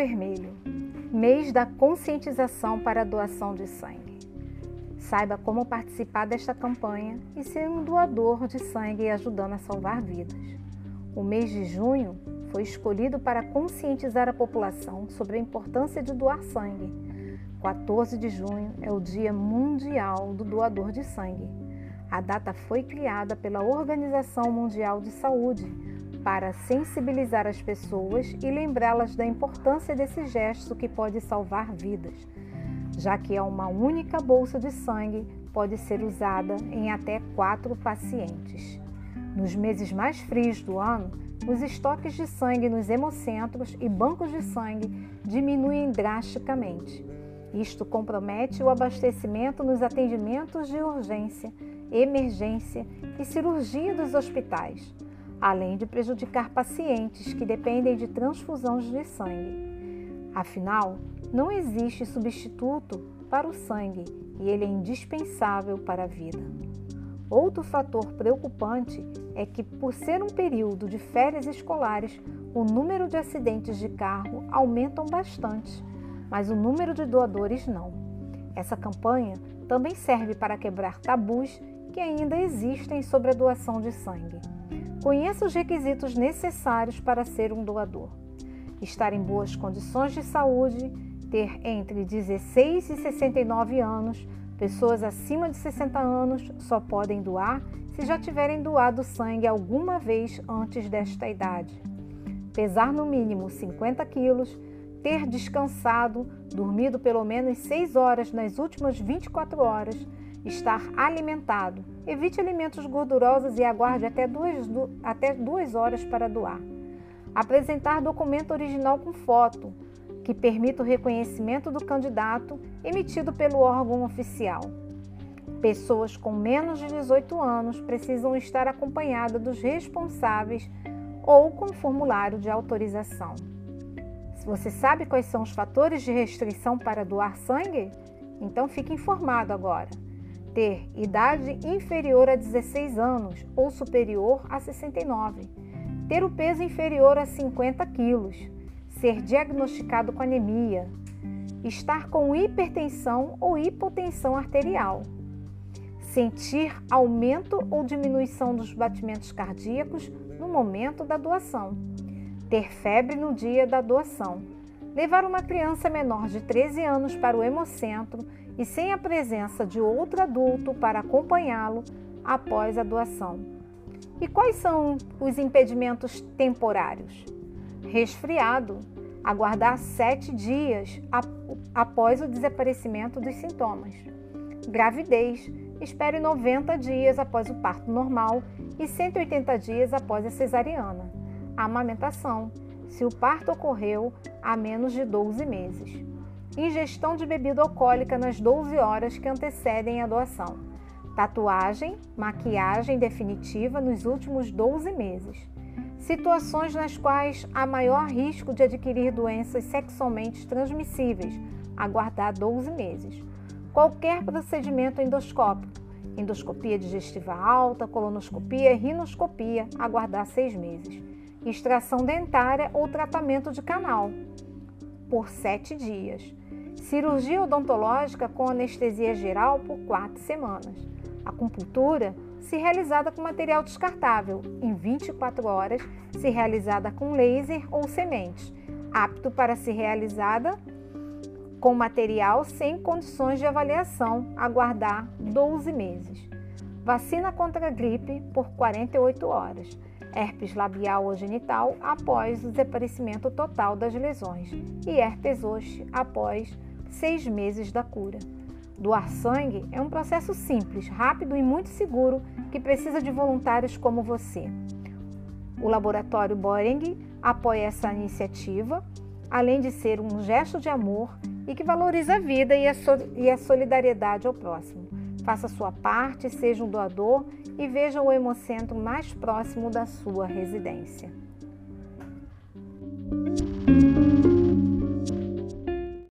Vermelho mês da conscientização para a doação de sangue. Saiba como participar desta campanha e ser um doador de sangue ajudando a salvar vidas. O mês de junho foi escolhido para conscientizar a população sobre a importância de doar sangue. 14 de junho é o Dia Mundial do Doador de Sangue. A data foi criada pela Organização Mundial de Saúde para sensibilizar as pessoas e lembrá-las da importância desse gesto que pode salvar vidas, já que é uma única bolsa de sangue pode ser usada em até quatro pacientes. Nos meses mais frios do ano, os estoques de sangue nos hemocentros e bancos de sangue diminuem drasticamente. Isto compromete o abastecimento nos atendimentos de urgência, emergência e cirurgia dos hospitais além de prejudicar pacientes que dependem de transfusões de sangue. Afinal, não existe substituto para o sangue e ele é indispensável para a vida. Outro fator preocupante é que, por ser um período de férias escolares, o número de acidentes de carro aumentam bastante, mas o número de doadores não. Essa campanha também serve para quebrar tabus que ainda existem sobre a doação de sangue. Conheça os requisitos necessários para ser um doador. Estar em boas condições de saúde, ter entre 16 e 69 anos, pessoas acima de 60 anos só podem doar se já tiverem doado sangue alguma vez antes desta idade. Pesar no mínimo 50 quilos, ter descansado, dormido pelo menos 6 horas nas últimas 24 horas, estar alimentado. Evite alimentos gordurosos e aguarde até duas, até duas horas para doar. Apresentar documento original com foto, que permita o reconhecimento do candidato emitido pelo órgão oficial. Pessoas com menos de 18 anos precisam estar acompanhadas dos responsáveis ou com formulário de autorização. Se você sabe quais são os fatores de restrição para doar sangue, então fique informado agora ter idade inferior a 16 anos ou superior a 69, ter o peso inferior a 50 quilos, ser diagnosticado com anemia, estar com hipertensão ou hipotensão arterial, sentir aumento ou diminuição dos batimentos cardíacos no momento da doação, ter febre no dia da doação, levar uma criança menor de 13 anos para o hemocentro e sem a presença de outro adulto para acompanhá-lo após a doação. E quais são os impedimentos temporários? Resfriado, aguardar sete dias após o desaparecimento dos sintomas. Gravidez, espere 90 dias após o parto normal e 180 dias após a cesariana. Amamentação, se o parto ocorreu há menos de 12 meses. Ingestão de bebida alcoólica nas 12 horas que antecedem a doação, tatuagem, maquiagem definitiva nos últimos 12 meses, situações nas quais há maior risco de adquirir doenças sexualmente transmissíveis, aguardar 12 meses, qualquer procedimento endoscópico, endoscopia digestiva alta, colonoscopia, rinoscopia, aguardar 6 meses, extração dentária ou tratamento de canal, por 7 dias cirurgia odontológica com anestesia geral por quatro semanas. Acupuntura, se realizada com material descartável, em 24 horas, se realizada com laser ou sementes, apto para ser realizada com material sem condições de avaliação, aguardar 12 meses. Vacina contra a gripe por 48 horas. Herpes labial ou genital após o desaparecimento total das lesões e herpes zoster após seis meses da cura. Doar sangue é um processo simples, rápido e muito seguro que precisa de voluntários como você. O Laboratório Boring apoia essa iniciativa, além de ser um gesto de amor e que valoriza a vida e a solidariedade ao próximo. Faça sua parte, seja um doador e veja o Hemocentro mais próximo da sua residência.